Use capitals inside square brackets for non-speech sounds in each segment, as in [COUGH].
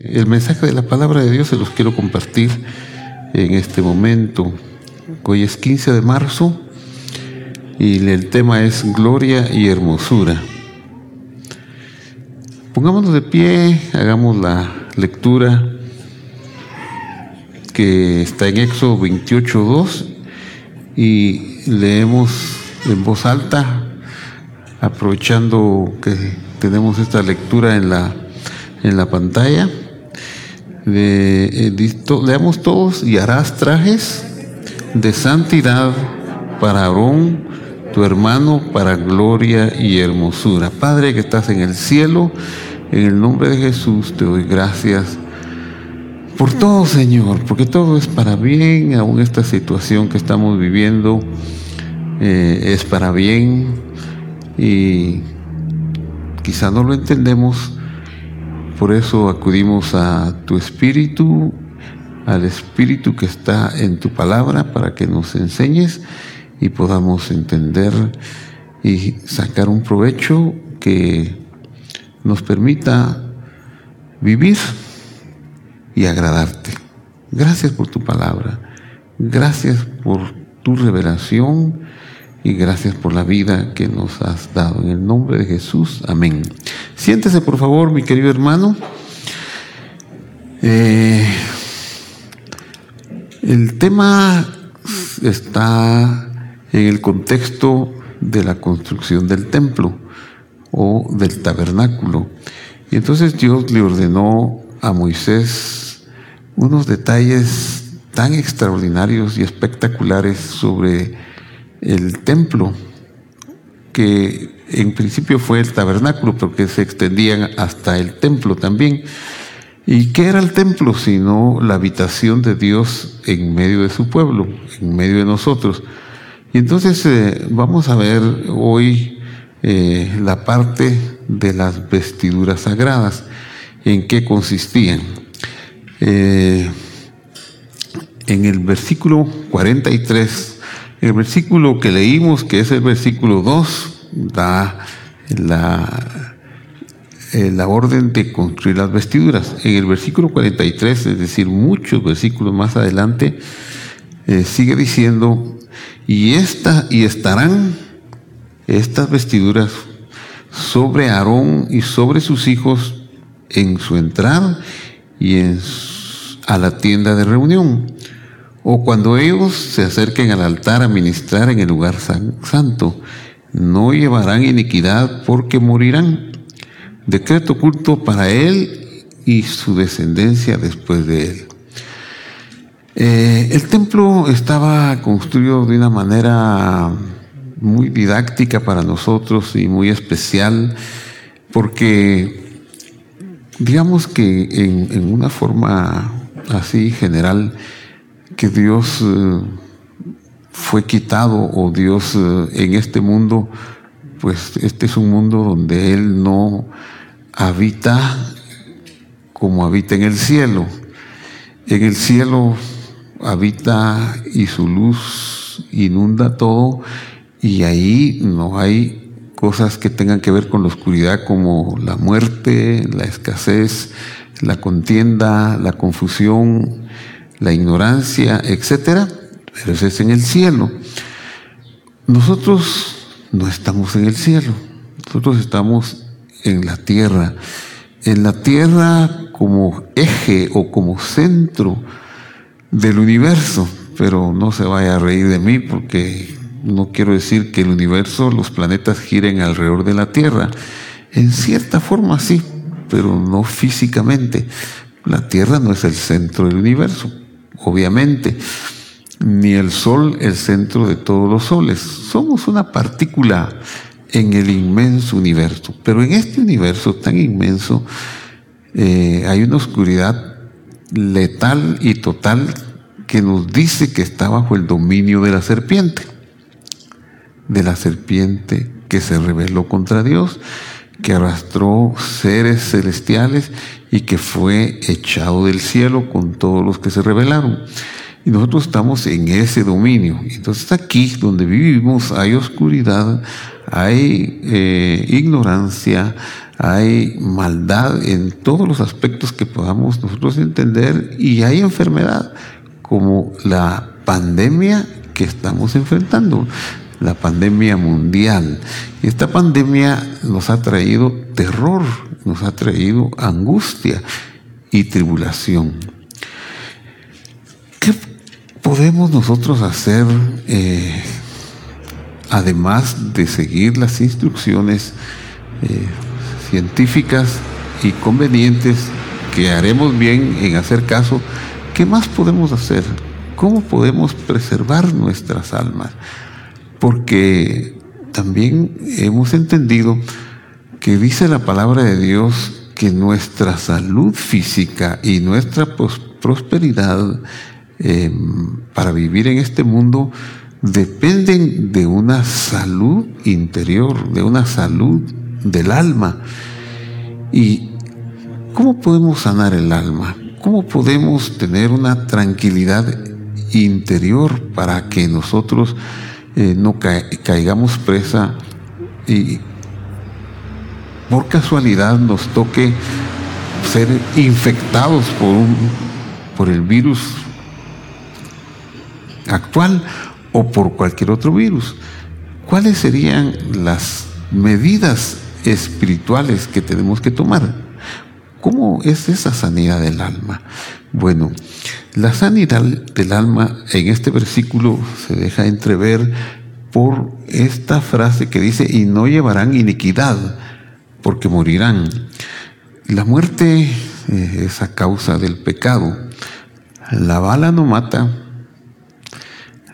El mensaje de la palabra de Dios se los quiero compartir en este momento. Hoy es 15 de marzo y el tema es gloria y hermosura. Pongámonos de pie, hagamos la lectura que está en Éxodo 28.2 y leemos en voz alta, aprovechando que tenemos esta lectura en la, en la pantalla. Eh, leamos todos y harás trajes de santidad para Aarón, tu hermano, para gloria y hermosura. Padre que estás en el cielo, en el nombre de Jesús te doy gracias por todo, Señor, porque todo es para bien, aún esta situación que estamos viviendo eh, es para bien y quizá no lo entendemos, por eso acudimos a tu Espíritu, al Espíritu que está en tu palabra para que nos enseñes y podamos entender y sacar un provecho que nos permita vivir y agradarte. Gracias por tu palabra, gracias por tu revelación y gracias por la vida que nos has dado. En el nombre de Jesús, amén. Siéntese por favor, mi querido hermano. Eh, el tema está en el contexto de la construcción del templo o del tabernáculo. Y entonces Dios le ordenó a Moisés unos detalles tan extraordinarios y espectaculares sobre el templo, que en principio fue el tabernáculo, porque se extendían hasta el templo también. ¿Y qué era el templo sino la habitación de Dios en medio de su pueblo, en medio de nosotros? Y entonces eh, vamos a ver hoy eh, la parte de las vestiduras sagradas, en qué consistían. Eh, en el versículo 43 el versículo que leímos, que es el versículo 2, da la, eh, la orden de construir las vestiduras. En el versículo 43, es decir, muchos versículos más adelante, eh, sigue diciendo, y, esta, y estarán estas vestiduras sobre Aarón y sobre sus hijos en su entrada y en, a la tienda de reunión o cuando ellos se acerquen al altar a ministrar en el lugar santo, no llevarán iniquidad porque morirán. Decreto oculto para él y su descendencia después de él. Eh, el templo estaba construido de una manera muy didáctica para nosotros y muy especial porque digamos que en, en una forma así general, que Dios eh, fue quitado o Dios eh, en este mundo, pues este es un mundo donde Él no habita como habita en el cielo. En el cielo habita y su luz inunda todo y ahí no hay cosas que tengan que ver con la oscuridad como la muerte, la escasez, la contienda, la confusión, la ignorancia, etcétera, pero eso es en el cielo. Nosotros no estamos en el cielo, nosotros estamos en la tierra. En la tierra como eje o como centro del universo, pero no se vaya a reír de mí porque no quiero decir que el universo, los planetas giren alrededor de la Tierra. En cierta forma sí, pero no físicamente. La Tierra no es el centro del universo obviamente, ni el Sol el centro de todos los soles. Somos una partícula en el inmenso universo, pero en este universo tan inmenso eh, hay una oscuridad letal y total que nos dice que está bajo el dominio de la serpiente, de la serpiente que se rebeló contra Dios, que arrastró seres celestiales y que fue echado del cielo con todos los que se rebelaron. Y nosotros estamos en ese dominio. Entonces aquí donde vivimos hay oscuridad, hay eh, ignorancia, hay maldad en todos los aspectos que podamos nosotros entender y hay enfermedad como la pandemia que estamos enfrentando, la pandemia mundial. Y esta pandemia nos ha traído terror, nos ha traído angustia y tribulación. ¿Qué podemos nosotros hacer eh, además de seguir las instrucciones eh, científicas y convenientes que haremos bien en hacer caso? ¿Qué más podemos hacer? ¿Cómo podemos preservar nuestras almas? Porque también hemos entendido que dice la palabra de Dios que nuestra salud física y nuestra prosperidad em, para vivir en este mundo dependen de una salud interior, de una salud del alma. ¿Y cómo podemos sanar el alma? ¿Cómo podemos tener una tranquilidad interior para que nosotros eh, no caigamos presa y por casualidad nos toque ser infectados por, un, por el virus actual o por cualquier otro virus. ¿Cuáles serían las medidas espirituales que tenemos que tomar? ¿Cómo es esa sanidad del alma? Bueno, la sanidad del alma en este versículo se deja entrever por esta frase que dice, y no llevarán iniquidad porque morirán. La muerte eh, es a causa del pecado. La bala no mata,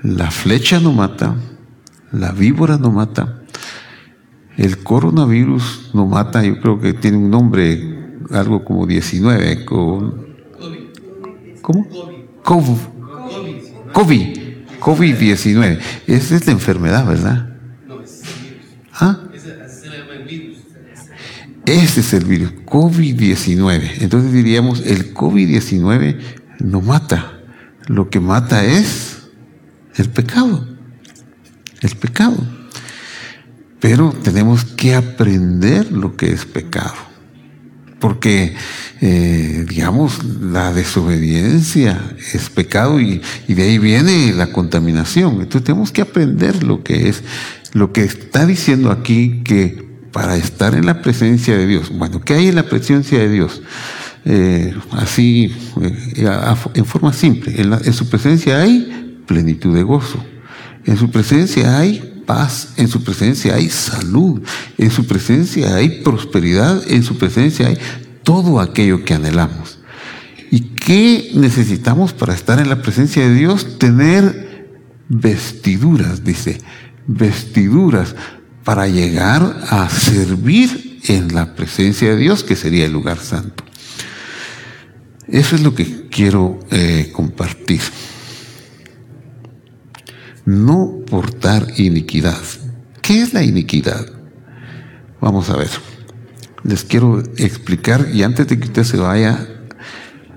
la flecha no mata, la víbora no mata, el coronavirus no mata, yo creo que tiene un nombre, algo como 19, con, ¿cómo? COVID. COVID. COVID-19. Esa es la enfermedad, ¿verdad? No, es virus. ¿Ah? Ese es el virus, COVID-19. Entonces diríamos, el COVID-19 no mata. Lo que mata es el pecado. El pecado. Pero tenemos que aprender lo que es pecado. Porque, eh, digamos, la desobediencia es pecado y, de ahí viene la contaminación. Entonces tenemos que aprender lo que es, lo que está diciendo aquí que para estar en la presencia de Dios. Bueno, ¿qué hay en la presencia de Dios? Eh, así, eh, en forma simple, en, su presencia hay plenitud de gozo, en su presencia hay paz, en su presencia hay salud, en su presencia hay prosperidad, en su presencia hay todo aquello que anhelamos. ¿Y qué necesitamos para estar en la presencia de Dios? Tener vestiduras, dice, vestiduras para llegar a servir en la presencia de Dios, que sería el lugar santo. Eso es lo que quiero eh, compartir. No portar iniquidad. ¿Qué es la iniquidad? Vamos a ver. Les quiero explicar y antes de que usted se vaya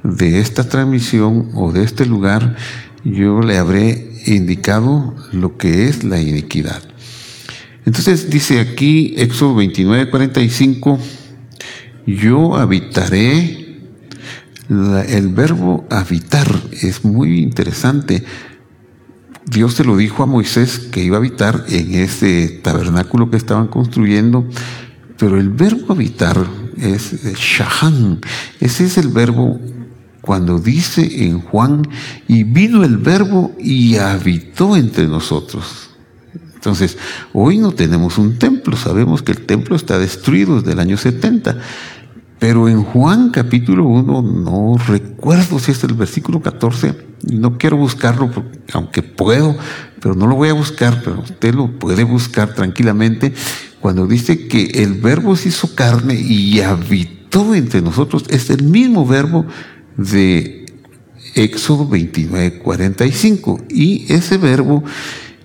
de esta transmisión o de este lugar, yo le habré indicado lo que es la iniquidad. Entonces dice aquí, Éxodo 29, 45, yo habitaré, el verbo habitar es muy interesante. Dios se lo dijo a Moisés que iba a habitar en ese tabernáculo que estaban construyendo, pero el verbo habitar es shahan. Ese es el verbo cuando dice en Juan, y vino el verbo y habitó entre nosotros. Entonces, hoy no tenemos un templo, sabemos que el templo está destruido desde el año 70, pero en Juan capítulo 1, no recuerdo si es el versículo 14, no quiero buscarlo, aunque puedo, pero no lo voy a buscar, pero usted lo puede buscar tranquilamente, cuando dice que el verbo se hizo carne y habitó entre nosotros, es el mismo verbo de Éxodo 29, 45, y ese verbo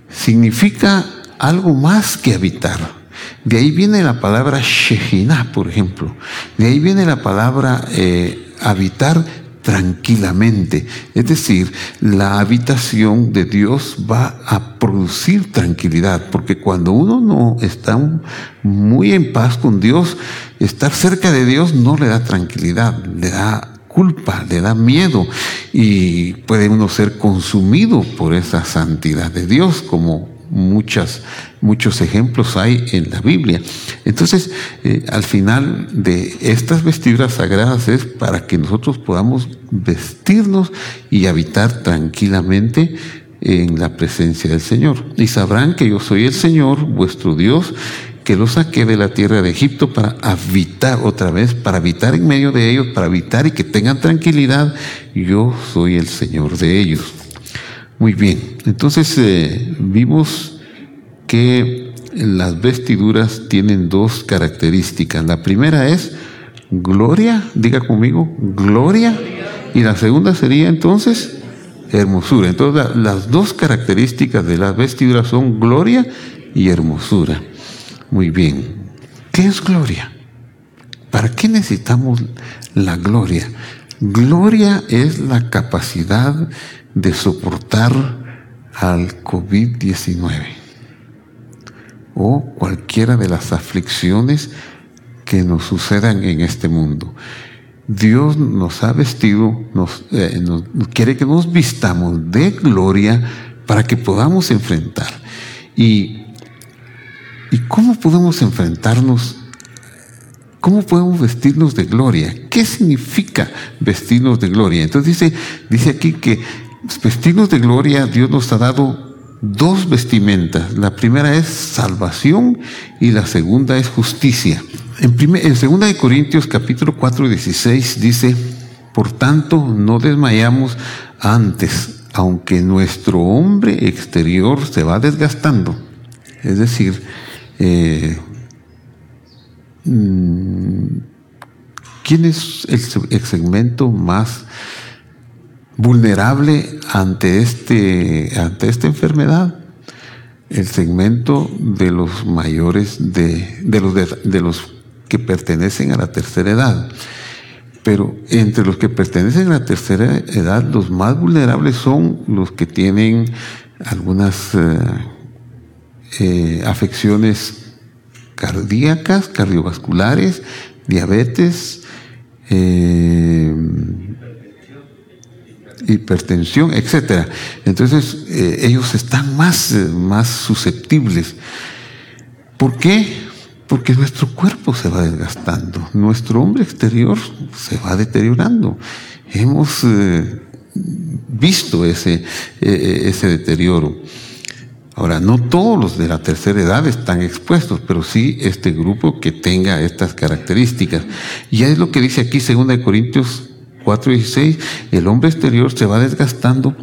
significa algo más que habitar. De ahí viene la palabra Shejinah, por ejemplo. De ahí viene la palabra eh, habitar tranquilamente. Es decir, la habitación de Dios va a producir tranquilidad, porque cuando uno no está muy en paz con Dios, estar cerca de Dios no le da tranquilidad, le da culpa, le da miedo y puede uno ser consumido por esa santidad de Dios, como muchas, muchos ejemplos hay en la Biblia. Entonces, eh, al final de estas vestiduras sagradas es para que nosotros podamos vestirnos y habitar tranquilamente en la presencia del Señor. Y sabrán que yo soy el Señor, vuestro Dios, que los saqué de la tierra de Egipto para habitar otra vez, para habitar en medio de ellos, para habitar y que tengan tranquilidad. Yo soy el Señor de ellos. Muy bien, entonces eh, vimos que las vestiduras tienen dos características. La primera es gloria, diga conmigo, gloria. Y la segunda sería entonces hermosura. Entonces las dos características de las vestiduras son gloria y hermosura. Muy bien. ¿Qué es gloria? ¿Para qué necesitamos la gloria? Gloria es la capacidad de soportar al COVID-19 o cualquiera de las aflicciones que nos sucedan en este mundo. Dios nos ha vestido, nos, eh, quiere que nos vistamos de gloria para que podamos enfrentar. ¿Y cómo podemos enfrentarnos? ¿Cómo podemos vestirnos de gloria? ¿Qué significa vestirnos de gloria? Entonces dice, dice aquí que vestirnos de gloria, Dios nos ha dado dos vestimentas. La primera es salvación y la segunda es justicia. En, primer, en 2 de Corintios capítulo 4, 16 dice, por tanto no desmayamos antes, aunque nuestro hombre exterior se va desgastando. Es decir, eh, ¿quién es el segmento más vulnerable ante, este, ante esta enfermedad? El segmento de los mayores, de, de los, de, los que pertenecen a la tercera edad. Pero entre los que pertenecen a la tercera edad, los más vulnerables son los que tienen algunas eh, eh, afecciones cardíacas, cardiovasculares, diabetes, eh, hipertensión, etcétera. Entonces, eh, ellos están más, más susceptibles. ¿Por qué? Porque nuestro cuerpo se va desgastando, nuestro hombre exterior se va deteriorando. Hemos eh, visto ese, ese deterioro. Ahora, no todos los de la tercera edad están expuestos, pero sí este grupo que tenga estas características. Y es lo que dice aquí 2 Corintios 4.16, el hombre exterior se va desgastando.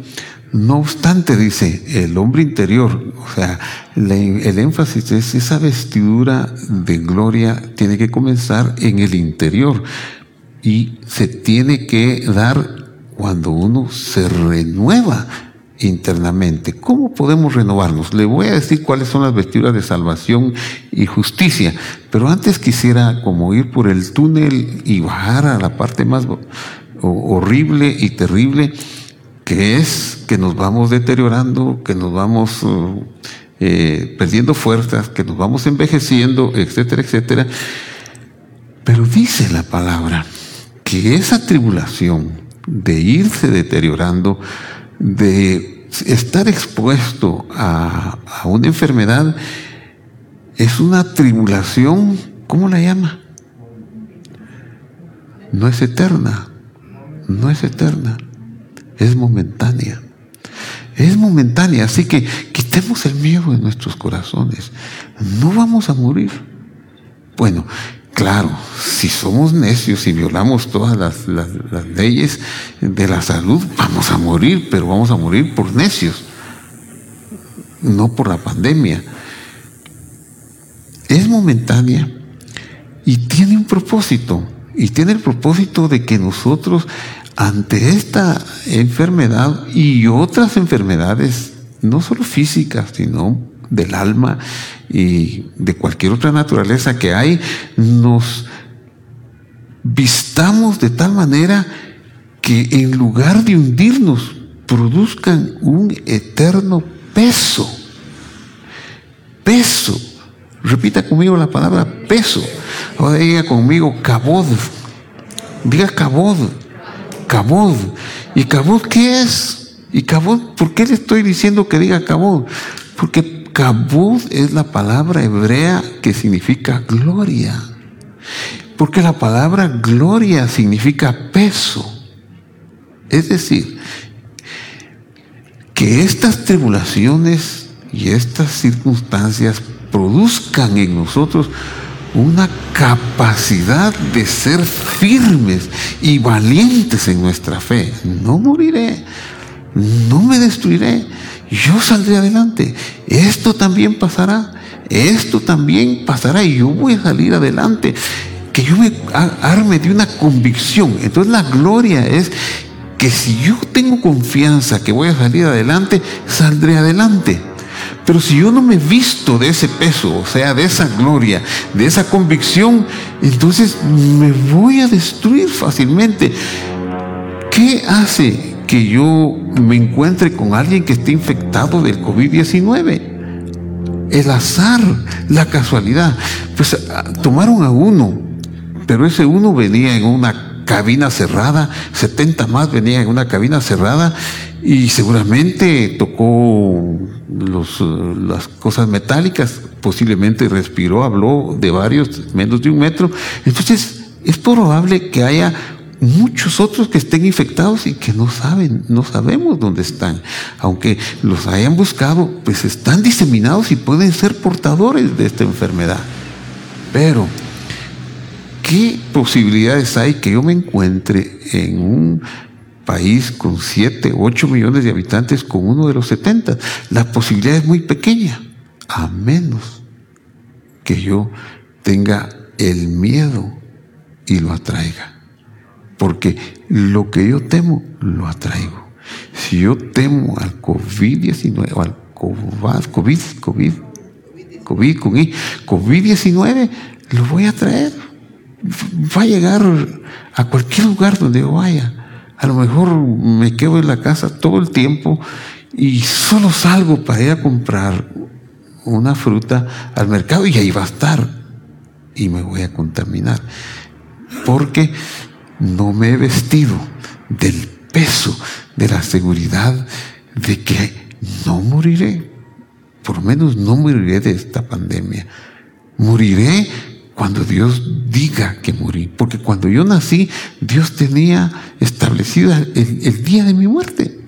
No obstante, dice, el hombre interior, o sea, el énfasis es esa vestidura de gloria tiene que comenzar en el interior y se tiene que dar cuando uno se renueva internamente. ¿Cómo podemos renovarnos? Le voy a decir cuáles son las vestiduras de salvación y justicia, pero antes quisiera como ir por el túnel y bajar a la parte más horrible y terrible que es que nos vamos deteriorando, que nos vamos uh, eh, perdiendo fuerzas, que nos vamos envejeciendo, etcétera, etcétera. Pero dice la palabra que esa tribulación de irse deteriorando, de estar expuesto a, a una enfermedad, es una tribulación, ¿cómo la llama? No es eterna, no es eterna, es momentánea. Es momentánea, así que quitemos el miedo de nuestros corazones. No vamos a morir. Bueno, claro, si somos necios y violamos todas las, leyes de la salud, vamos a morir, pero vamos a morir por necios, no por la pandemia. Es momentánea y tiene un propósito. Y tiene el propósito de que nosotros ante esta enfermedad y otras enfermedades, no solo físicas, sino del alma y de cualquier otra naturaleza que hay, nos vistamos de tal manera que en lugar de hundirnos, produzcan un eterno peso. Peso. Repita conmigo la palabra peso. Ahora diga conmigo cabod. Diga cabod. Cabod. ¿Y cabod qué es? ¿Y cabod? ¿Por qué le estoy diciendo que diga cabod? Porque cabod es la palabra hebrea que significa gloria. Porque la palabra gloria significa peso. Es decir, que estas tribulaciones y estas circunstancias produzcan en nosotros una capacidad de ser firmes y valientes en nuestra fe. No moriré, no me destruiré, yo saldré adelante. Esto también pasará, esto también pasará y yo voy a salir adelante que yo me arme de una convicción. Entonces la gloria es que si yo tengo confianza que voy a salir adelante, saldré adelante. Pero si yo no me visto de ese peso, o sea, de esa gloria, de esa convicción, entonces me voy a destruir fácilmente. ¿Qué hace que yo me encuentre con alguien que esté infectado del COVID-19? El azar, la casualidad. Pues ah, tomaron a uno pero ese uno venía en una cabina cerrada, 70 más venían en una cabina cerrada y seguramente tocó las cosas metálicas, posiblemente respiró, habló de varios, menos de un metro. Entonces, es probable que haya muchos otros que estén infectados y que no saben, no sabemos dónde están. Aunque los hayan buscado, pues están diseminados y pueden ser portadores de esta enfermedad. Pero ¿qué posibilidades hay que yo me encuentre en un país con 7, 8 millones de habitantes con uno de los 70? La posibilidad es muy pequeña, a menos que yo tenga el miedo y lo atraiga. Porque lo que yo temo, lo atraigo. Si yo temo al COVID-19 o al COVID, COVID, COVID, COVID, COVID, COVID-19, lo voy a traer va a llegar a cualquier lugar donde yo vaya. A lo mejor me quedo en la casa todo el tiempo y solo salgo para ir a comprar una fruta al mercado y ahí va a estar y me voy a contaminar. Porque no me he vestido del peso, de la seguridad de que no moriré. Por lo menos no moriré de esta pandemia. Moriré cuando Dios diga que morí. Porque cuando yo nací, Dios tenía establecido el, día de mi muerte.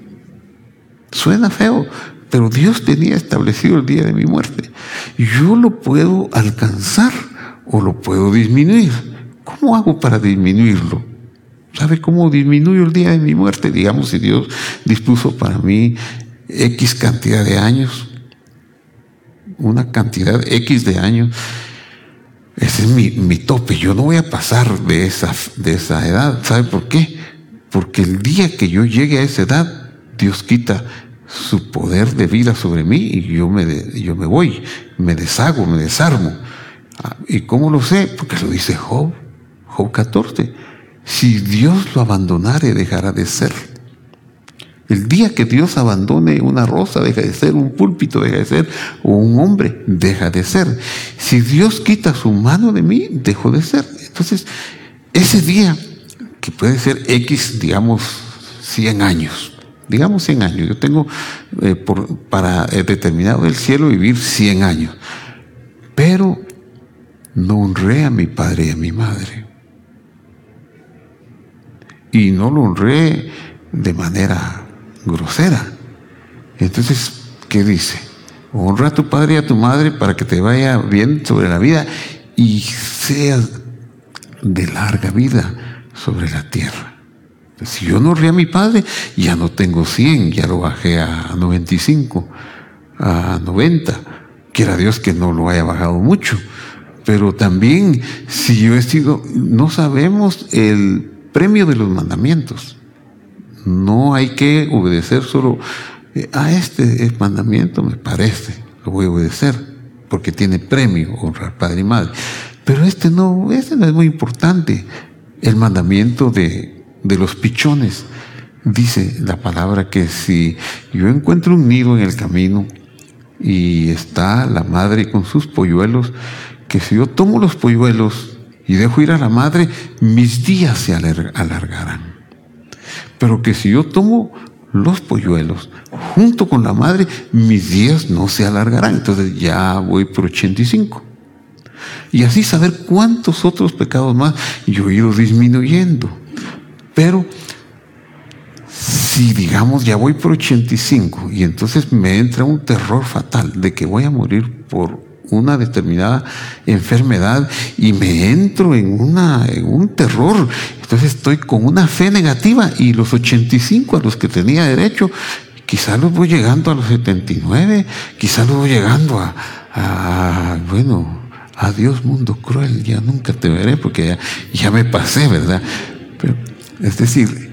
Suena feo, pero Dios tenía establecido el día de mi muerte. Yo lo puedo alcanzar o lo puedo disminuir. ¿Cómo hago para disminuirlo? ¿Sabe cómo disminuyo el día de mi muerte? Digamos, si Dios dispuso para mí X cantidad de años, una cantidad X de años, ese es mi, tope. Yo no voy a pasar de esa, de esa edad. ¿Sabe por qué? Porque el día que yo llegue a esa edad, Dios quita su poder de vida sobre mí y yo me, yo me voy, me deshago, me desarmo. Ah, ¿Y cómo lo sé? Porque lo dice Job, Job 14. Si Dios lo abandonare, dejará de ser. El día que Dios abandone una rosa, deja de ser un púlpito, deja de ser un hombre, deja de ser. Si Dios quita su mano de mí, dejo de ser. Entonces, ese día, que puede ser X, digamos, 100 años, digamos 100 años, yo tengo eh, para eh, determinado el cielo vivir 100 años, pero no honré a mi padre y a mi madre. Y no lo honré de manera grosera. Entonces, ¿qué dice? Honra a tu padre y a tu madre para que te vaya bien sobre la vida y seas de larga vida sobre la tierra. Si yo no honré a mi padre, ya no tengo 100, ya lo bajé a 95, a 90. Quiera Dios que no lo haya bajado mucho. Pero también, si yo he sido, no sabemos el premio de los mandamientos. No hay que obedecer solo eh, a este mandamiento, me parece, lo voy a obedecer, porque tiene premio honrar padre y madre. Pero este no, este no es muy importante. El mandamiento de, de los pichones. dice la palabra que si yo encuentro un nido en el camino y está la madre con sus polluelos, que si yo tomo los polluelos y dejo ir a la madre, mis días se alargarán. Pero que si yo tomo los polluelos junto con la madre, mis días no se alargarán. Entonces ya voy por 85. Y así saber cuántos otros pecados más yo he ido disminuyendo. Pero si digamos ya voy por 85 y entonces me entra un terror fatal de que voy a morir por una determinada enfermedad y me entro en, una, en un terror, entonces estoy con una fe negativa y los 85 a los que tenía derecho, quizás los voy llegando a los 79, quizás los voy llegando a, a bueno, adiós mundo cruel, ya nunca te veré porque ya, ya me pasé, ¿verdad? Pero, es decir,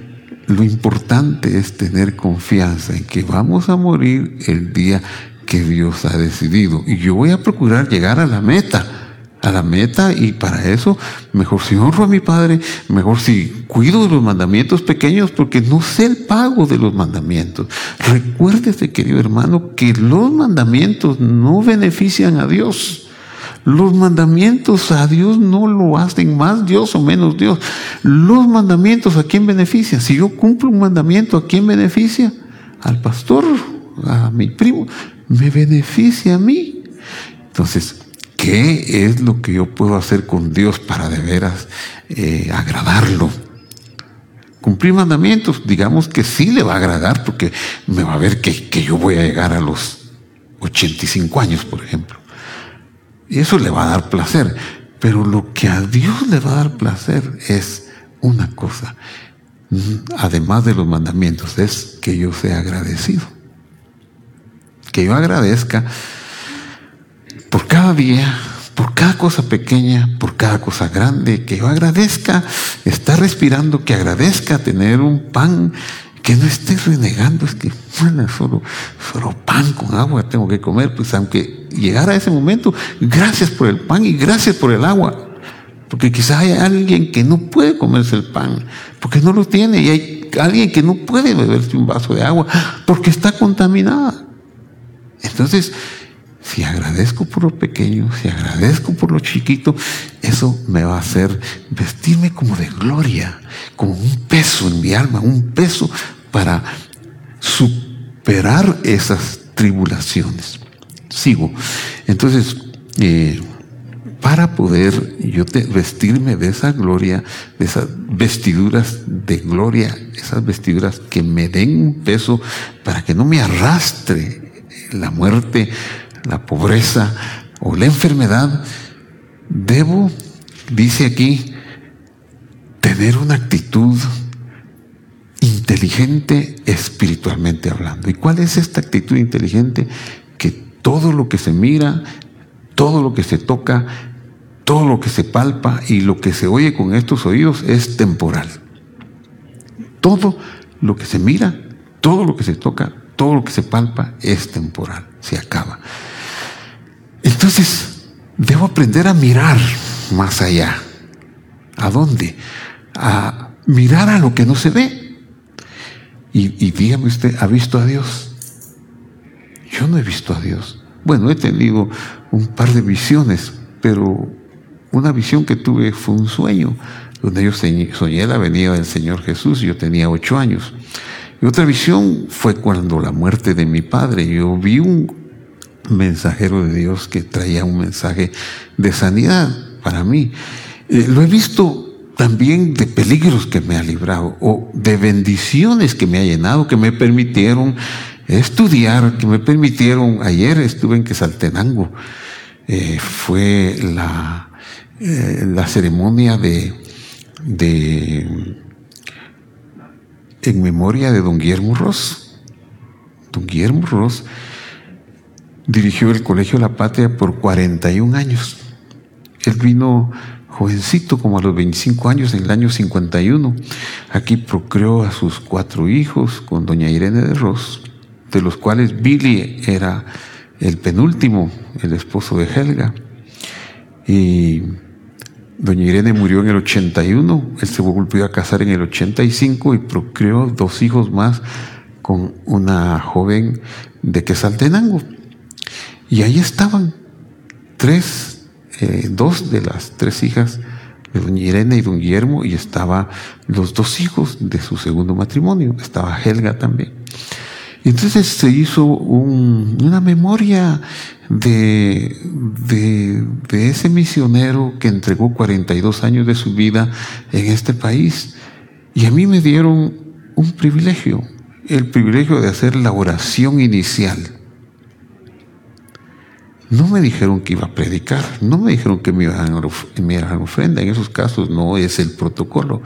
lo importante es tener confianza en que vamos a morir el día que Dios ha decidido. Y yo voy a procurar llegar a la meta, a la meta, y para eso, mejor si honro a mi Padre, mejor si cuido de los mandamientos pequeños, porque no sé el pago de los mandamientos. Recuérdese, querido hermano, que los mandamientos no benefician a Dios. Los mandamientos a Dios no lo hacen más Dios o menos Dios. Los mandamientos a quién benefician. Si yo cumplo un mandamiento, ¿a quién beneficia? Al pastor, a mi primo. Me beneficia a mí. Entonces, ¿qué es lo que yo puedo hacer con Dios para de veras eh, agradarlo? Cumplir mandamientos, digamos que sí le va a agradar porque me va a ver que, que yo voy a llegar a los 85 años, por ejemplo. Y eso le va a dar placer. Pero lo que a Dios le va a dar placer es una cosa, además de los mandamientos, es que yo sea agradecido. Que yo agradezca por cada día, por cada cosa pequeña, por cada cosa grande, que yo agradezca estar respirando, que agradezca tener un pan que no esté renegando, es que bueno, solo, solo pan con agua tengo que comer, pues aunque llegara ese momento, gracias por el pan y gracias por el agua. Porque quizás hay alguien que no puede comerse el pan, porque no lo tiene, y hay alguien que no puede beberse un vaso de agua, porque está contaminada. Entonces, si agradezco por lo pequeño, si agradezco por lo chiquito, eso me va a hacer vestirme como de gloria, como un peso en mi alma, un peso para superar esas tribulaciones. Sigo. Entonces, eh, para poder yo vestirme de esa gloria, de esas vestiduras de gloria, esas vestiduras que me den un peso para que no me arrastre la muerte, la pobreza o la enfermedad, debo, dice aquí, tener una actitud inteligente espiritualmente hablando. ¿Y cuál es esta actitud inteligente? Que todo lo que se mira, todo lo que se toca, todo lo que se palpa y lo que se oye con estos oídos es temporal. Todo lo que se mira, todo lo que se toca, todo lo que se palpa es temporal, se acaba. Entonces, debo aprender a mirar más allá. ¿A dónde? A mirar a lo que no se ve. Y, dígame usted, ¿ha visto a Dios? Yo no he visto a Dios. Bueno, he tenido un par de visiones, pero una visión que tuve fue un sueño, donde yo soñé la venida del Señor Jesús, yo tenía ocho años. Y otra visión fue cuando la muerte de mi padre, yo vi un mensajero de Dios que traía un mensaje de sanidad para mí. Eh, lo he visto también de peligros que me ha librado o de bendiciones que me ha llenado, que me permitieron estudiar, que me permitieron, ayer estuve en Quesaltenango, eh, fue la, eh, la ceremonia de, de, en memoria de don Guillermo Ross. Don Guillermo Ross dirigió el Colegio La Patria por 41 años. Él vino jovencito, como a los 25 años, en el año 51. Aquí procreó a sus cuatro hijos con doña Irene de Ross, de los cuales Billy era el penúltimo, el esposo de Helga. Y Doña Irene murió en el 81, él se volvió a casar en el 85 y procreó dos hijos más con una joven de Quesaltenango. Y ahí estaban tres, eh, dos de las tres hijas de doña Irene y don Guillermo, y estaba los dos hijos de su segundo matrimonio, estaba Helga también. Entonces se hizo una memoria de, ese misionero que entregó 42 años de su vida en este país. Y a mí me dieron un privilegio, el privilegio de hacer la oración inicial. No me dijeron que iba a predicar, no me dijeron que me iban a, me iban a ofrenda, en esos casos no es el protocolo.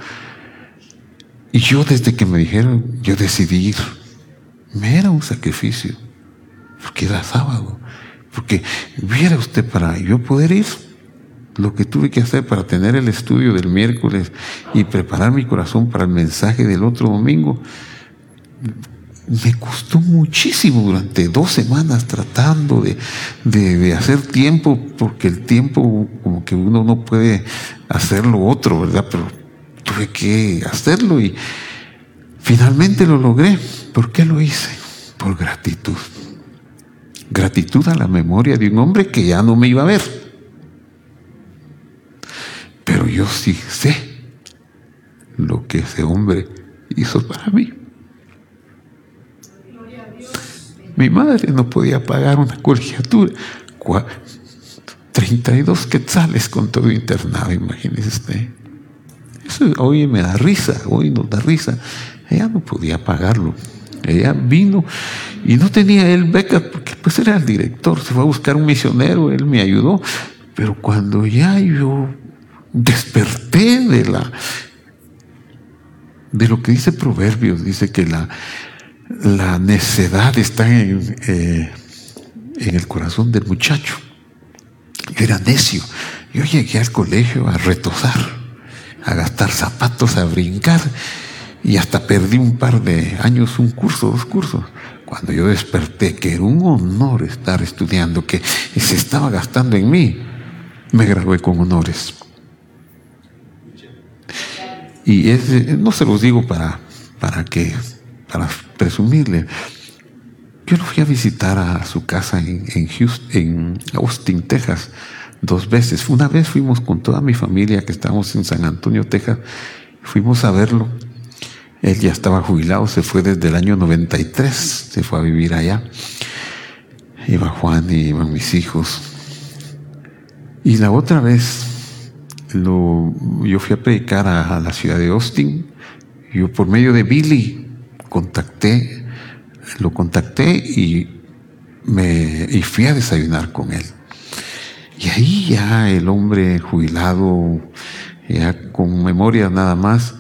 Y yo desde que me dijeron, yo decidí ir. Me era un sacrificio, porque era sábado, porque viera usted para yo poder ir, lo que tuve que hacer para tener el estudio del miércoles y preparar mi corazón para el mensaje del otro domingo, me costó muchísimo durante dos semanas tratando de, de, hacer tiempo, porque el tiempo como que uno no puede hacer lo otro, ¿verdad? Pero tuve que hacerlo y finalmente lo logré. ¿Por qué lo hice? Por gratitud. Gratitud a la memoria de un hombre que ya no me iba a ver. Pero yo sí sé lo que ese hombre hizo para mí. Mi madre no podía pagar una colegiatura. 32 quetzales con todo internado, imagínese usted. Eso hoy me da risa, hoy nos da risa. Ella no podía pagarlo. Ella vino y no tenía él beca porque pues era el director, se fue a buscar un misionero, él me ayudó. Pero cuando ya yo desperté de la de lo que dice Proverbios, dice que la, la necedad está en, eh, en el corazón del muchacho. Yo era necio. Yo llegué al colegio a retosar, a gastar zapatos, a brincar y hasta perdí un par de años, un curso, dos cursos. Cuando yo desperté, que era un honor estar estudiando, que se estaba gastando en mí, me gradué con honores. Y no se los digo para, para que, para presumirle. Yo lo fui a visitar a su casa en, en, Houston, en Austin, Texas, dos veces. Una vez fuimos con toda mi familia que estábamos en San Antonio, Texas, fuimos a verlo él ya estaba jubilado, se fue desde el año 93, se fue a vivir allá. Iba Juan y iban mis hijos. Y la otra vez yo fui a predicar a, la ciudad de Austin. Yo por medio de Billy contacté, lo contacté y, me, y fui a desayunar con él. Y ahí ya el hombre jubilado, ya con memoria nada más,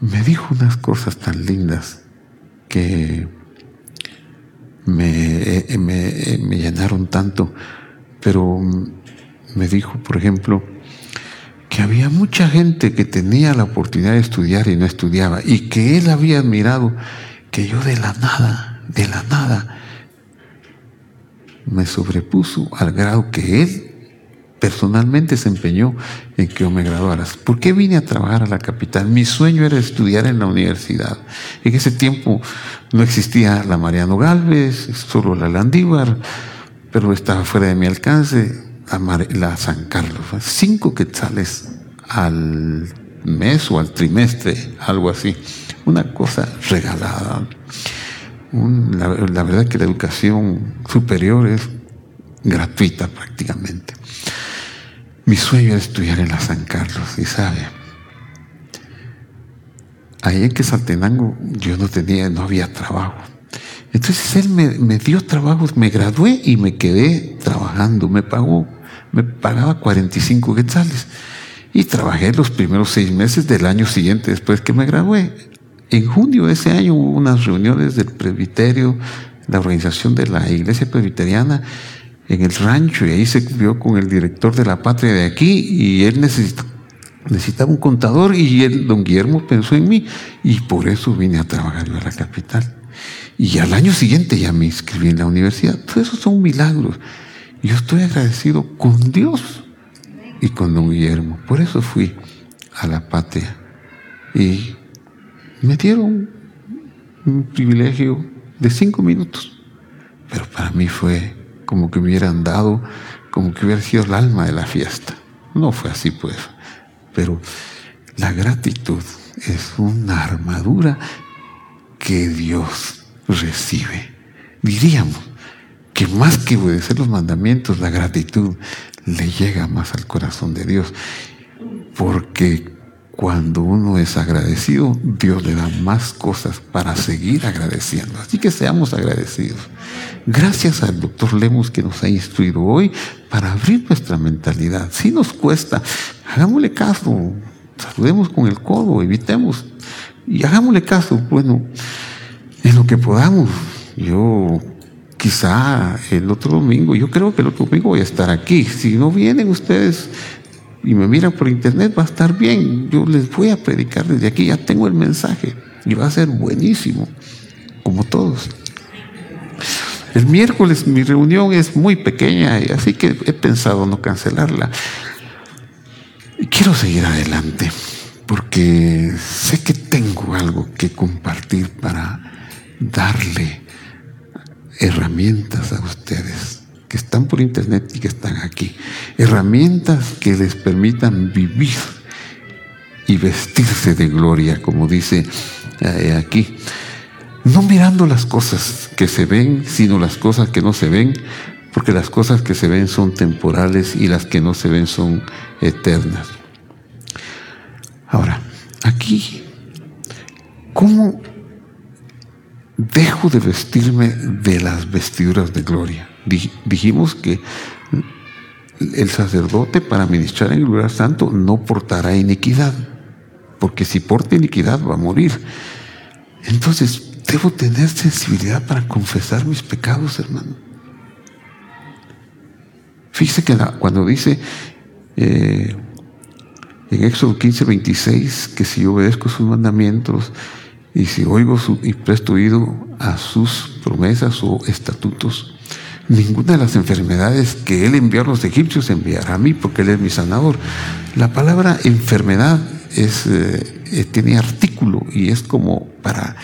me dijo unas cosas tan lindas que me, eh, me, me, llenaron tanto, pero me dijo, por ejemplo, que había mucha gente que tenía la oportunidad de estudiar y no estudiaba, y que él había admirado que yo de la nada, de la nada, me sobrepuso al grado que él personalmente se empeñó en que yo me graduara. ¿Por qué vine a trabajar a la capital? Mi sueño era estudiar en la universidad. En ese tiempo no existía la Mariano Galvez, solo la Landívar, pero estaba fuera de mi alcance la, San Carlos. Cinco quetzales al mes o al trimestre, algo así. Una cosa regalada. la, la verdad que la educación superior es gratuita prácticamente. Mi sueño era estudiar en la San Carlos, y sabe, ahí en Quesaltenango yo no tenía, no había trabajo. Entonces él me, dio trabajos, me gradué y me quedé trabajando, me pagó, me pagaba 45 quetzales. Y trabajé los primeros seis meses del año siguiente después que me gradué. En junio de ese año hubo unas reuniones del presbiterio, la organización de la iglesia presbiteriana, en el rancho y ahí se vio con el director de la patria de aquí y él necesitaba un contador y él, don Guillermo pensó en mí y por eso vine a trabajar a la capital. Y al año siguiente ya me inscribí en la universidad. Todo eso son milagros. Yo estoy agradecido con Dios y con don Guillermo. Por eso fui a la patria y me dieron un privilegio de cinco minutos, pero para mí fue como que hubieran dado, como que hubiera sido el alma de la fiesta. No fue así pues, pero la gratitud es una armadura que Dios recibe. Diríamos que más que obedecer los mandamientos, la gratitud le llega más al corazón de Dios. Porque cuando uno es agradecido, Dios le da más cosas para seguir agradeciendo. Así que seamos agradecidos. Gracias al doctor Lemus que nos ha instruido hoy para abrir nuestra mentalidad. Si nos cuesta, hagámosle caso, saludemos con el codo, evitemos y hagámosle caso. Bueno, en lo que podamos. Yo quizá el otro domingo, yo creo que el otro domingo voy a estar aquí. Si no vienen ustedes y me miran por internet, va a estar bien. Yo les voy a predicar desde aquí, ya tengo el mensaje y va a ser buenísimo, como todos. El miércoles mi reunión es muy pequeña, así que he pensado no cancelarla. Quiero seguir adelante porque sé que tengo algo que compartir para darle herramientas a ustedes que están por internet y que están aquí. Herramientas que les permitan vivir y vestirse de gloria, como dice eh, aquí. No mirando las cosas que se ven, sino las cosas que no se ven, porque las cosas que se ven son temporales y las que no se ven son eternas. Ahora, aquí, ¿cómo dejo de vestirme de las vestiduras de gloria. Dijimos que el sacerdote para ministrar en el lugar santo no portará iniquidad, porque si porta iniquidad va a morir. Entonces, debo tener sensibilidad para confesar mis pecados, hermano. Fíjese que cuando dice eh, en Éxodo 15, 26, que si obedezco sus mandamientos, y si oigo y presto oído a sus promesas o estatutos, ninguna de las enfermedades que Él envió a los egipcios enviará a mí, porque Él es mi sanador. La palabra enfermedad es, eh, eh, tiene artículo y es como para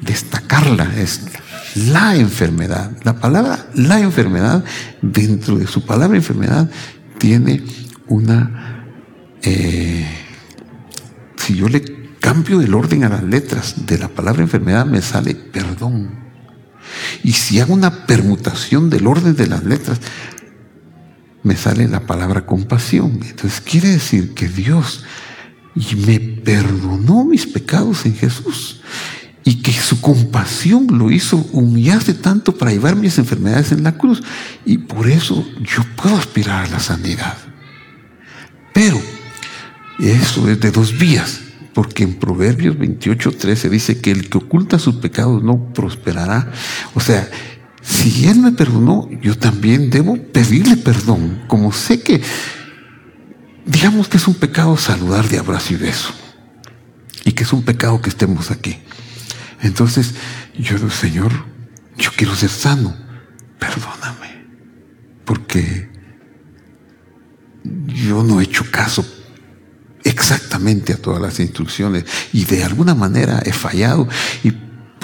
destacarla, es la enfermedad. La palabra la enfermedad, dentro de su palabra enfermedad, tiene una... Eh, si yo le cambio el orden a las letras de la palabra enfermedad, me sale perdón. Y si hago una permutación del orden de las letras, me sale la palabra compasión. Entonces quiere decir que Dios me perdonó mis pecados en Jesús y que su compasión lo hizo humillarse tanto para llevar mis enfermedades en la cruz. Y por eso yo puedo aspirar a la sanidad. Pero eso es de dos vías. Porque en Proverbios 28, 13 dice que el que oculta sus pecados no prosperará. O sea, si Él me perdonó, yo también debo pedirle perdón. Como sé que, digamos que es un pecado saludar de abrazo y beso. Y que es un pecado que estemos aquí. Entonces, yo digo, Señor, yo quiero ser sano. Perdóname. Porque yo no he hecho caso exactamente a todas las instrucciones y de alguna manera he fallado y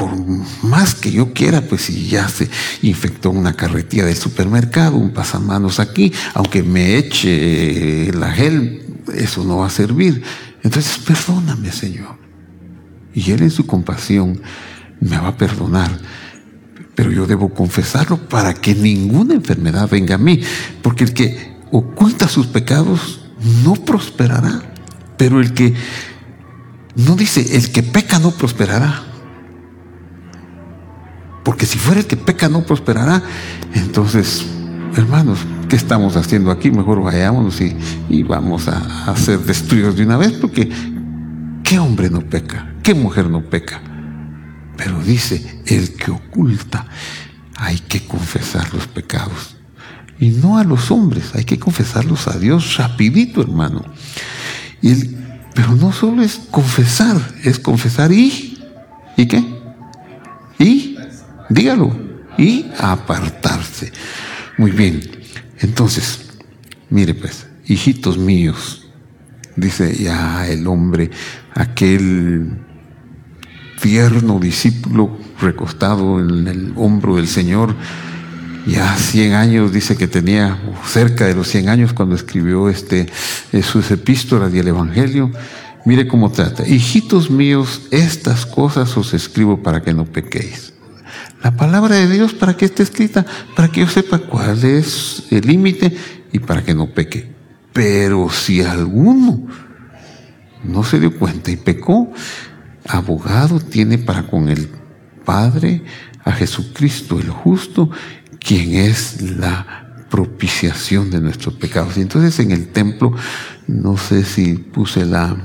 por más que yo quiera, pues si ya se infectó una carretilla de supermercado, un pasamanos aquí, aunque me eche la gel, eso no va a servir. Entonces, perdóname, Señor. Y Él en su compasión me va a perdonar. Pero yo debo confesarlo para que ninguna enfermedad venga a mí. Porque el que oculta sus pecados no prosperará. Pero el que no dice, el que peca no prosperará. Porque si fuera el que peca no prosperará, entonces, hermanos, ¿qué estamos haciendo aquí? Mejor vayámonos y, y vamos a, a ser destruidos de una vez, porque ¿qué hombre no peca? ¿Qué mujer no peca? Pero dice, el que oculta, hay que confesar los pecados. Y no a los hombres, hay que confesarlos a Dios rapidito, hermano. Y pero no solo es confesar, es confesar y, ¿y qué? Y, dígalo, y apartarse. Muy bien, entonces, mire pues, hijitos míos, dice ya el hombre, aquel tierno discípulo recostado en el hombro del Señor, ya 100 años, dice que tenía cerca de los 100 años cuando escribió este, eh, sus epístolas y el Evangelio. Mire cómo trata. Hijitos míos, estas cosas os escribo para que no pequéis. La palabra de Dios, ¿para que esté escrita? Para que yo sepa cuál es el límite y para que no peque. Pero si alguno no se dio cuenta y pecó, abogado tiene para con el Padre a Jesucristo el justo quien es la propiciación de nuestros pecados. Y entonces en el templo, no sé si puse la,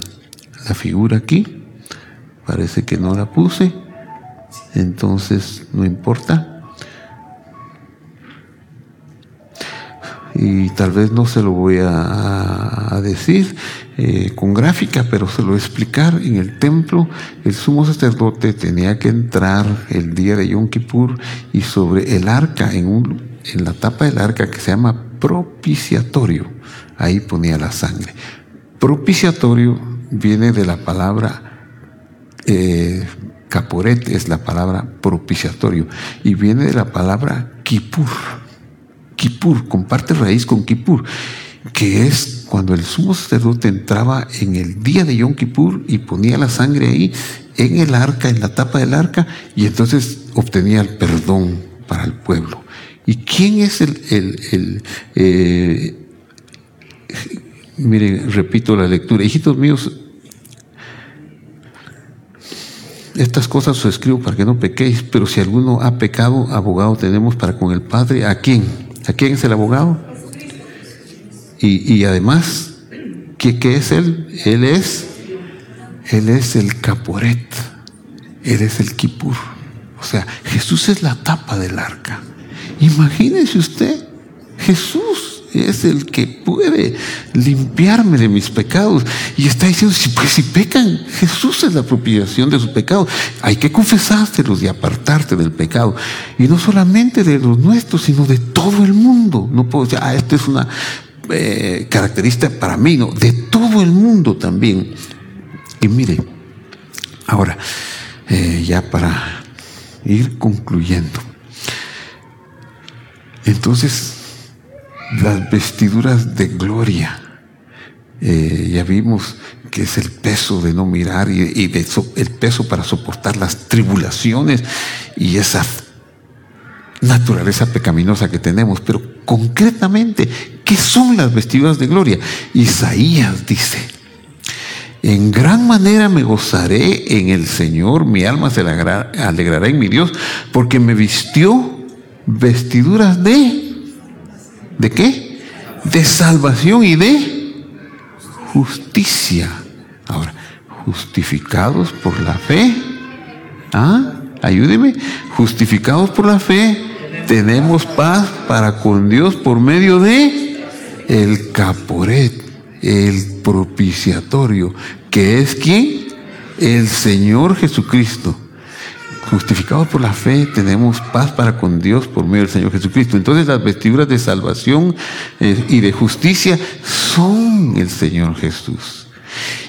la figura aquí, parece que no la puse, entonces no importa. Y tal vez no se lo voy a, decir eh, con gráfica, pero se lo voy a explicar. En el templo, el sumo sacerdote tenía que entrar el día de Yom Kippur y sobre el arca, en, un, en la tapa del arca que se llama propiciatorio, ahí ponía la sangre. Propiciatorio viene de la palabra eh, caporet, es la palabra propiciatorio, y viene de la palabra kipur Kippur, comparte raíz con Kippur, que es cuando el sumo sacerdote entraba en el día de Yom Kippur y ponía la sangre ahí en el arca, en la tapa del arca, y entonces obtenía el perdón para el pueblo. ¿Y quién es el, el, eh, miren, repito la lectura, hijitos míos, estas cosas os escribo para que no pequéis, pero si alguno ha pecado, abogado tenemos para con el Padre, ¿a quién? ¿A quién es el abogado? Y, además, ¿qué, es él? Él es, él es el caporet, él es el kipur. O sea, Jesús es la tapa del arca. Imagínese usted, Jesús es el que puede limpiarme de mis pecados. Y está diciendo, si, pues, si pecan, Jesús es la apropiación de sus pecados. Hay que confesárselos y apartarte del pecado. Y no solamente de los nuestros, sino de todo el mundo. No puedo decir, ah, esto es una eh, característica para mí, no, de todo el mundo también. Y mire, ahora, eh, ya para ir concluyendo. Entonces, las vestiduras de gloria. Eh, ya vimos que es el peso de no mirar y, el peso para soportar las tribulaciones y esa naturaleza pecaminosa que tenemos. Pero concretamente, ¿qué son las vestiduras de gloria? Isaías dice, en gran manera me gozaré en el Señor, mi alma se alegrará en mi Dios, porque me vistió vestiduras de ¿De qué? De salvación y de justicia. Ahora, justificados por la fe. ¿Ah? Ayúdeme. Justificados por la fe, tenemos paz para con Dios por medio de el caporet, el propiciatorio, que es quién? El Señor Jesucristo justificados por la fe, tenemos paz para con Dios por medio del Señor Jesucristo. Entonces las vestiduras de salvación eh, y de justicia son el Señor Jesús.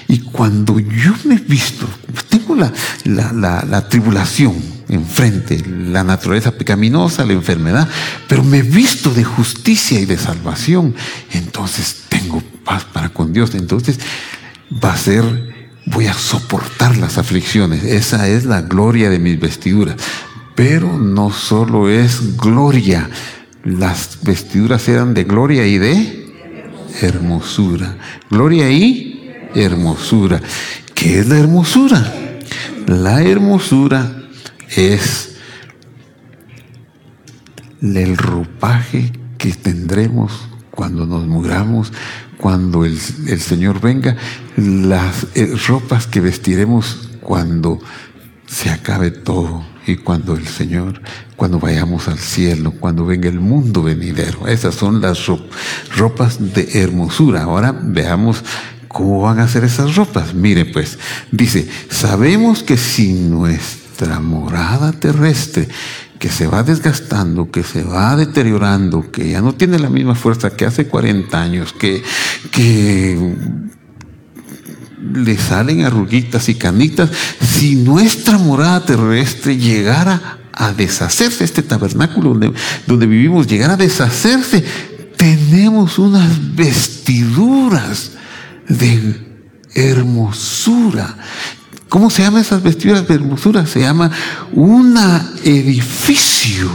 Y cuando yo me he visto, tengo la, la, la, tribulación enfrente, la naturaleza pecaminosa, la enfermedad, pero me he visto de justicia y de salvación, entonces tengo paz para con Dios. Entonces va a ser voy a soportar las aflicciones. Esa es la gloria de mis vestiduras. Pero no solo es gloria, las vestiduras eran de gloria y de hermosura. Gloria y hermosura. ¿Qué es la hermosura? La hermosura es el ropaje que tendremos cuando nos muramos, cuando el, Señor venga, las eh, ropas que vestiremos cuando se acabe todo y cuando el Señor, cuando vayamos al cielo, cuando venga el mundo venidero. Esas son las ropas de hermosura. Ahora veamos cómo van a ser esas ropas. Mire pues, dice, sabemos que si nuestra morada terrestre, que se va desgastando, que se va deteriorando, que ya no tiene la misma fuerza que hace 40 años, que, que le salen arruguitas y canitas, si nuestra morada terrestre llegara a deshacerse, este tabernáculo donde, donde vivimos, llegara a deshacerse, tenemos unas vestiduras de hermosura. ¿Cómo se llaman esas vestiduras de hermosura? Se llama un edificio,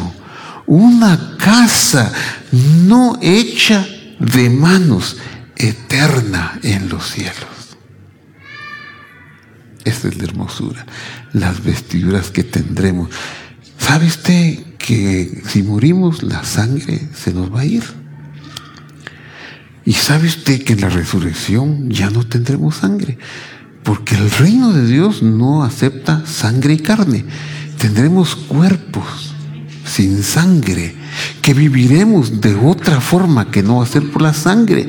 una casa no hecha de manos, eterna en los cielos. Esta es la hermosura, las vestiduras que tendremos. ¿Sabe usted que si morimos la sangre se nos va a ir? Y sabe usted que en la resurrección ya no tendremos sangre, porque el reino de Dios no acepta sangre y carne. Tendremos cuerpos sin sangre, que viviremos de otra forma que no va a ser por la sangre,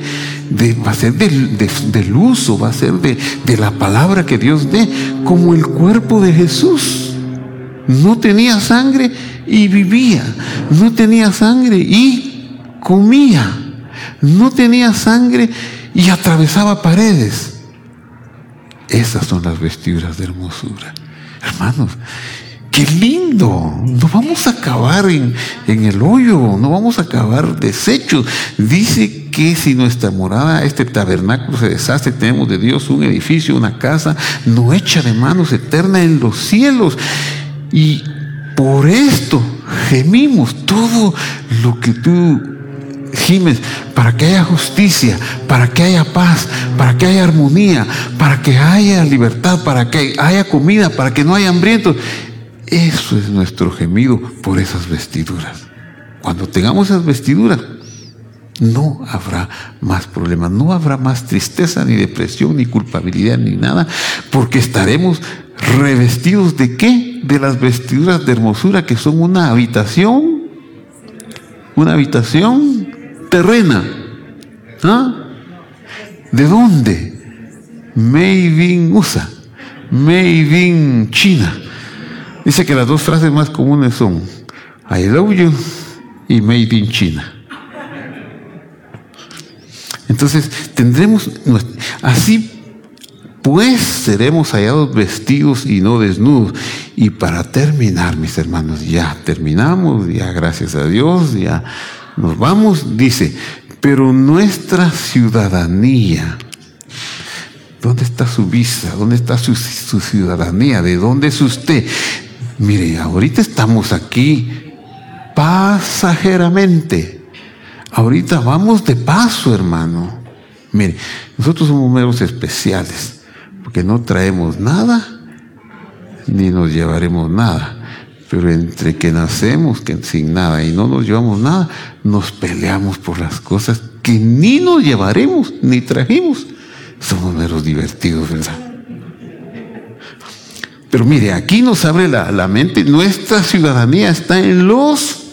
va a ser del, uso, va a ser de, de la palabra que Dios dé, como el cuerpo de Jesús. No tenía sangre y vivía, no tenía sangre y comía no tenía sangre y atravesaba paredes. Esas son las vestiduras de hermosura. Hermanos, qué lindo. No vamos a acabar en, el hoyo, no vamos a acabar deshechos. Dice que si nuestra morada, este tabernáculo se deshace, tenemos de Dios un edificio, una casa no hecha de manos eterna en los cielos. Y por esto gemimos todo lo que tú gimes para que haya justicia, para que haya paz, para que haya armonía, para que haya libertad, para que haya comida, para que no haya hambrientos. Eso es nuestro gemido por esas vestiduras. Cuando tengamos esas vestiduras, no habrá más problemas, no habrá más tristeza, ni depresión, ni culpabilidad, ni nada, porque estaremos revestidos de qué? De las vestiduras de hermosura que son una habitación, una habitación terrena. ¿Ah? ¿De dónde? Made in USA, made in China. Dice que las dos frases más comunes son I love you y made in China. Entonces tendremos, así pues seremos hallados vestidos y no desnudos. Y para terminar, mis hermanos, ya terminamos, ya gracias a Dios, ya nos vamos, dice, pero nuestra ciudadanía, ¿dónde está su visa? ¿Dónde está su, ciudadanía? ¿De dónde es usted? Mire, ahorita estamos aquí pasajeramente. Ahorita vamos de paso, hermano. Mire, nosotros somos meros especiales, porque no traemos nada, ni nos llevaremos nada. Pero entre que nacemos que sin nada y no nos llevamos nada, nos peleamos por las cosas que ni nos llevaremos ni trajimos. Somos meros divertidos, ¿verdad? Pero mire, aquí nos abre la, la mente, nuestra ciudadanía está en los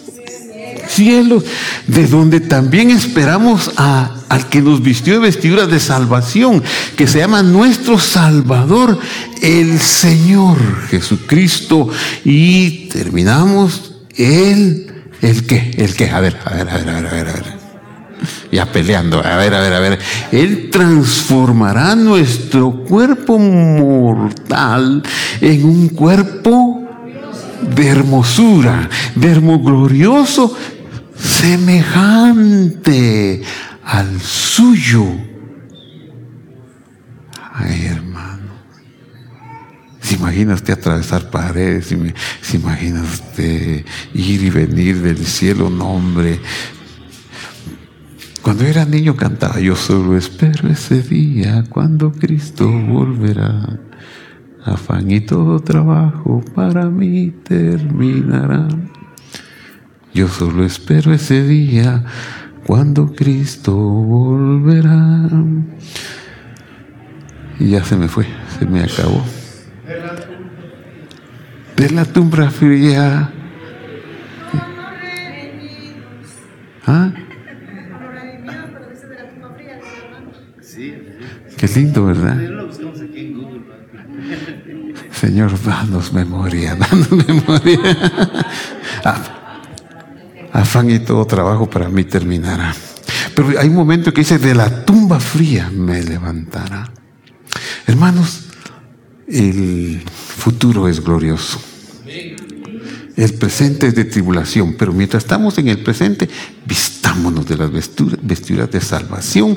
cielos, de donde también esperamos a, al que nos vistió de vestiduras de salvación, que se llama nuestro Salvador, el Señor Jesucristo. Y terminamos, Él, ¿el qué? ¿El qué? A ver, a ver, a ver, a ver, a ver, a ver. Ya peleando, a ver, a ver, a ver. Él transformará nuestro cuerpo mortal en un cuerpo de hermosura, de glorioso, semejante al suyo. Ay, hermano. ¿Se imagina usted atravesar paredes? ¿Se imagina usted ir y venir del cielo? No, hombre. Cuando era niño cantaba, yo solo espero ese día cuando Cristo volverá. Afán y todo trabajo para mí terminará. Yo solo espero ese día cuando Cristo volverá. Y ya se me fue, se me acabó. De la tumba fría. ¿Ah? Qué lindo, ¿verdad? Señor, danos memoria, [LAUGHS] danos memoria. Afán y todo trabajo para mí terminará. Pero hay un momento que dice, de la tumba fría me levantará. Hermanos, el futuro es glorioso. El presente es de tribulación, pero mientras estamos en el presente, vistámonos de las vestiduras de salvación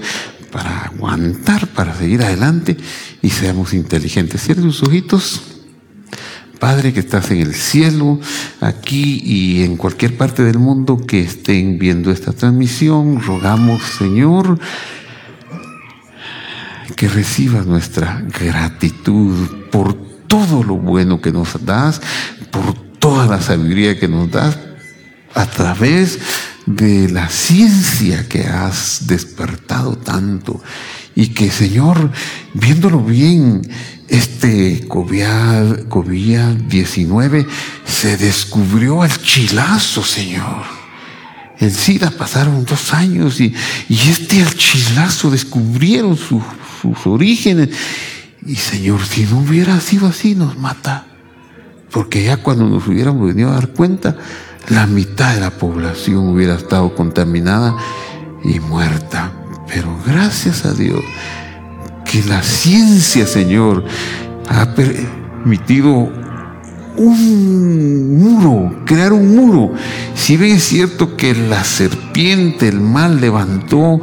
para aguantar, para seguir adelante y seamos inteligentes. Cierren sus ojitos. Padre que estás en el cielo, aquí y en cualquier parte del mundo que estén viendo esta transmisión, rogamos, Señor, que recibas nuestra gratitud por todo lo bueno que nos das, por toda la sabiduría que nos das a través de la ciencia que has despertado tanto y que Señor, viéndolo bien, este COVID-19 se descubrió al chilazo, Señor. El SIDA pasaron dos años y, este al chilazo descubrieron sus orígenes. Y Señor, si no hubiera sido así, nos mata. Porque ya cuando nos hubiéramos venido a dar cuenta, la mitad de la población hubiera estado contaminada y muerta. Pero gracias a Dios que la ciencia, Señor, ha permitido un muro, crear un muro. Si bien es cierto que la serpiente, el mal, levantó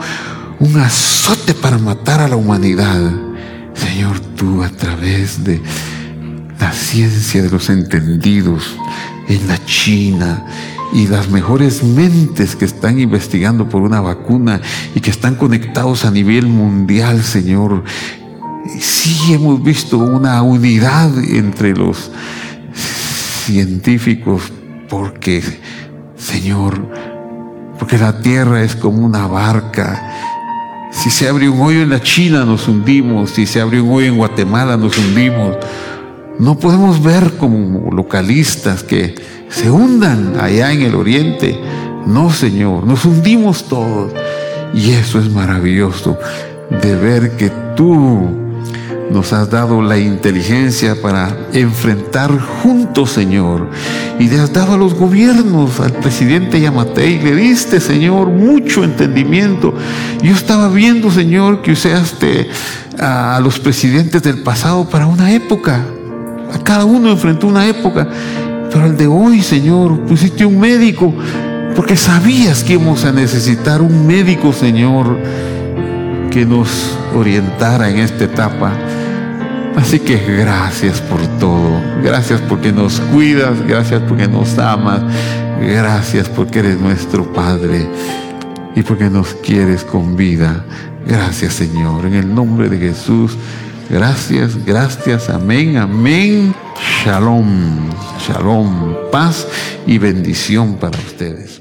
un azote para matar a la humanidad, Señor, tú a través de la ciencia de los entendidos en la China y las mejores mentes que están investigando por una vacuna y que están conectados a nivel mundial, Señor. Sí hemos visto una unidad entre los científicos porque, Señor, porque la tierra es como una barca. Si se abre un hoyo en la China nos hundimos, si se abre un hoyo en Guatemala nos hundimos. No podemos ver como localistas que se hundan allá en el oriente. No, Señor, nos hundimos todos. Y eso es maravilloso de ver que tú nos has dado la inteligencia para enfrentar juntos, Señor. Y le has dado a los gobiernos, al presidente Yamatei, le diste, Señor, mucho entendimiento. Yo estaba viendo, Señor, que usaste a los presidentes del pasado para una época. A cada uno enfrentó una época, pero el de hoy, Señor, pusiste un médico, porque sabías que íbamos a necesitar un médico, Señor, que nos orientara en esta etapa. Así que gracias por todo, gracias porque nos cuidas, gracias porque nos amas, gracias porque eres nuestro Padre y porque nos quieres con vida. Gracias Señor, en el nombre de Jesús. Gracias, gracias, amén, amén. Shalom, shalom, paz y bendición para ustedes.